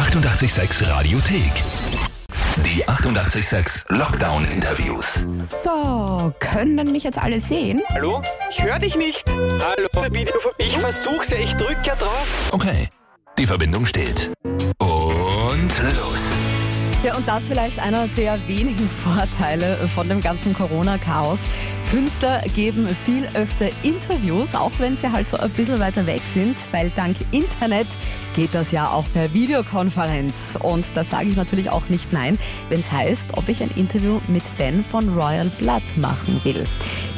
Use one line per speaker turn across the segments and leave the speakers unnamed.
886 Radiothek. Die 886 Lockdown Interviews.
So, können mich jetzt alle sehen?
Hallo? Ich höre dich nicht. Hallo? Video ich versuch's ja, ich drück ja drauf.
Okay, die Verbindung steht. Und los.
Ja, und das vielleicht einer der wenigen Vorteile von dem ganzen Corona-Chaos. Künstler geben viel öfter Interviews, auch wenn sie halt so ein bisschen weiter weg sind, weil dank Internet geht das ja auch per Videokonferenz. Und da sage ich natürlich auch nicht nein, wenn es heißt, ob ich ein Interview mit Ben von Royal Blood machen will.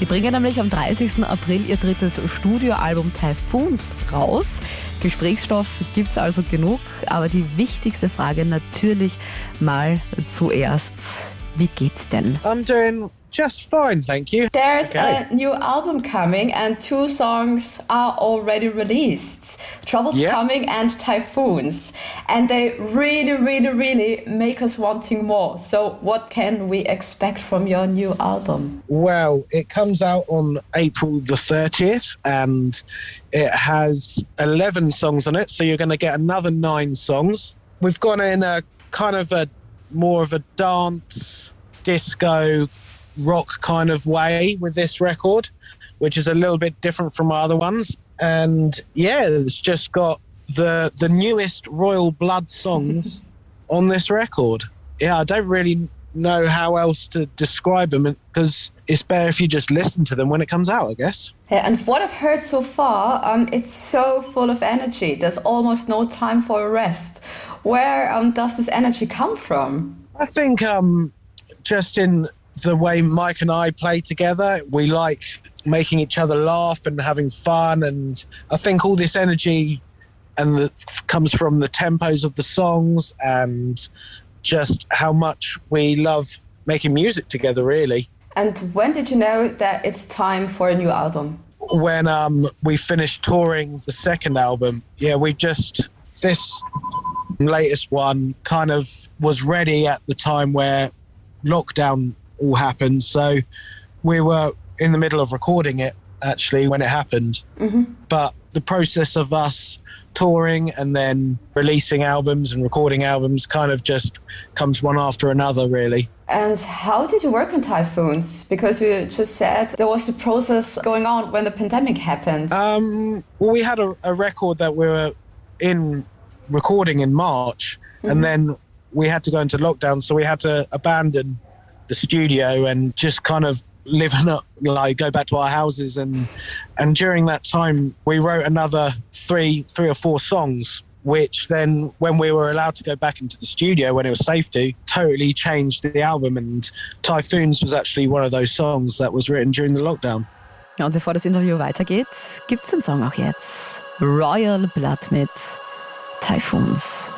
Die bringen nämlich am 30. April ihr drittes Studioalbum Typhoons raus. Gesprächsstoff gibt's also genug, aber die wichtigste Frage natürlich mal zuerst. Wie geht's denn?
I'm doing just fine, thank you.
There's
Okay.
a new album coming, and two songs are already released Troubles
Yeah.
Coming and Typhoons. And they really, really, really make us wanting more. So, what can we expect from your new album?
Well, it comes out on April the 30th and it has 11 songs on it. So you're going to get another nine songs. We've gone in a kind of a more of a dance, disco, rock kind of way with this record, which is a little bit different from our other ones. And yeah, it's just got the the newest Royal Blood songs on this record. Yeah, I don't really know how else to describe them because it's better if you just listen to them when it comes out, I guess.
Yeah, and what I've heard so far, um, it's so full of energy. There's almost no time for a rest. Where um, does this energy come from?
I think um, just in the way Mike and I play together, we like making each other laugh and having fun. And I think all this energy and the, comes from the tempos of the songs and just how much we love making music together, really.
And when did you know that it's time for a new album?
when um, we finished touring the second album, yeah, we just this latest one kind of was ready at the time where lockdown all happened. So we were in the middle of recording it actually when it happened. But the process of us touring and then releasing albums and recording albums kind of just comes one after another, really.
And how did you work on Typhoons? Because you just said there was a process going on when the pandemic happened.
Um, well, we had a, a record that we were in recording in March, and then we had to go into lockdown, so we had to abandon the studio and just kind of live in a, like go back to our houses and and during that time we wrote another three three or four songs which then when we were allowed to go back into the studio when it was safe to totally changed the album and typhoons was actually one of those songs that was written during the lockdown
Ja, und bevor das Interview weitergeht, gibt's den Song auch jetzt. Royal Blood mit Typhoons.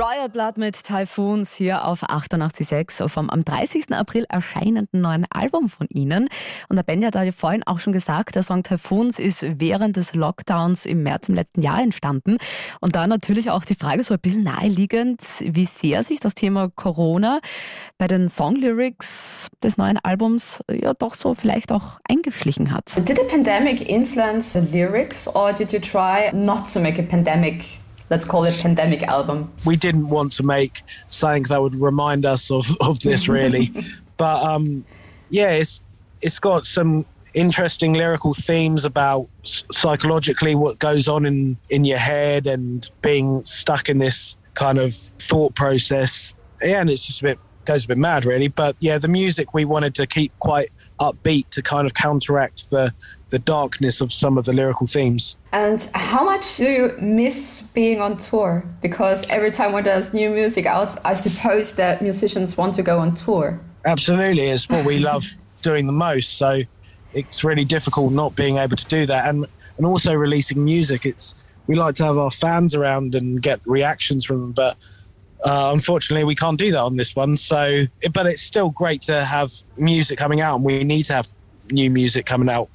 Royal Blood mit Typhoons hier auf 88.6 vom am 30. April erscheinenden neuen Album von ihnen. Und der Ben hat ja vorhin auch schon gesagt, der Song Typhoons ist während des Lockdowns im März im letzten Jahr entstanden. Und da natürlich auch die Frage so ein bisschen naheliegend, wie sehr sich das Thema Corona bei den Songlyrics des neuen Albums ja doch so vielleicht auch eingeschlichen hat.
Did the pandemic influence the lyrics, or did you try not to make a pandemic, let's call it pandemic album?
we didn't want to make something that would remind us of, of this really. But um yeah it's it's got some interesting lyrical themes about psychologically what goes on in in your head and being stuck in this kind of thought process. Yeah and it's just a bit goes a bit mad really. But yeah the music we wanted to keep quite upbeat to kind of counteract the the darkness of some of the lyrical themes
And how much do you miss being on tour? Because every time when there's new music out, I suppose that musicians want to go on tour.
Absolutely, it's what we love doing the most. So it's really difficult not being able to do that, and and also releasing music. It's we like to have our fans around and get reactions from them, but uh, unfortunately we can't do that on this one. So, but it's still great to have music coming out, and we need to have new music coming out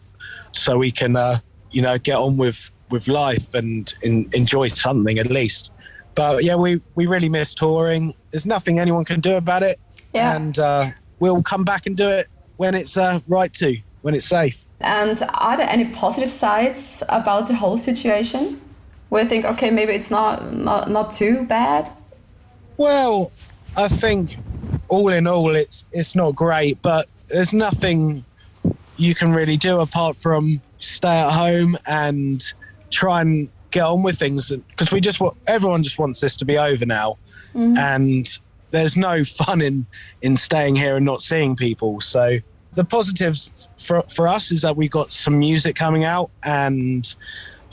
so we can uh, you know get on with with life and in, enjoy something at least. But yeah, we we really miss touring. There's nothing anyone can do about it
Yeah.
and uh, we'll come back and do it when it's uh, right to. when it's safe.
And are there any positive sides about the whole situation? Where you think, okay, maybe it's not not, not too bad.
Well, I think all in all, it's it's not great, but there's nothing you can really do apart from stay at home and try and get on with things. Because we just want everyone just wants this to be over now, mm-hmm. and there's no fun in in staying here and not seeing people. So the positives for for us is that we got some music coming out and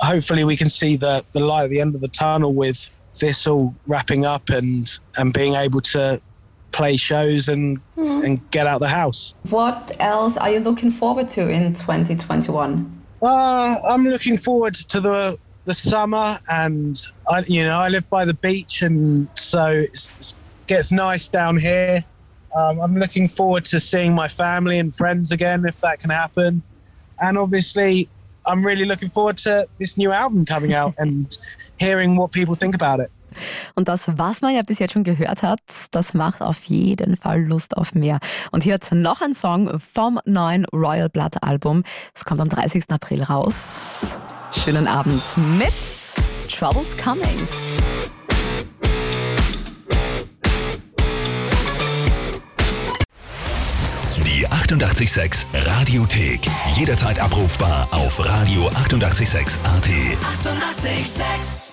hopefully we can see the the light at the end of the tunnel with this all wrapping up and and being able to play shows and and get out the house.
What else are you looking forward to in 2021?
Uh, I'm looking forward to the the summer, and I, you know, I live by the beach, and so it's, it gets nice down here. Um, I'm looking forward to seeing my family and friends again, if that can happen. And obviously, I'm really looking forward to this new album coming out and hearing what people think about it.
Und das, was man ja bis jetzt schon gehört hat, das macht auf jeden Fall Lust auf mehr. Und hier hat noch ein Song vom neuen Royal Blood Album. Es kommt am 30. April raus. Schönen Abend mit Troubles Coming.
Die 886 Radiothek. Jederzeit abrufbar auf radio886.at. 886! 886.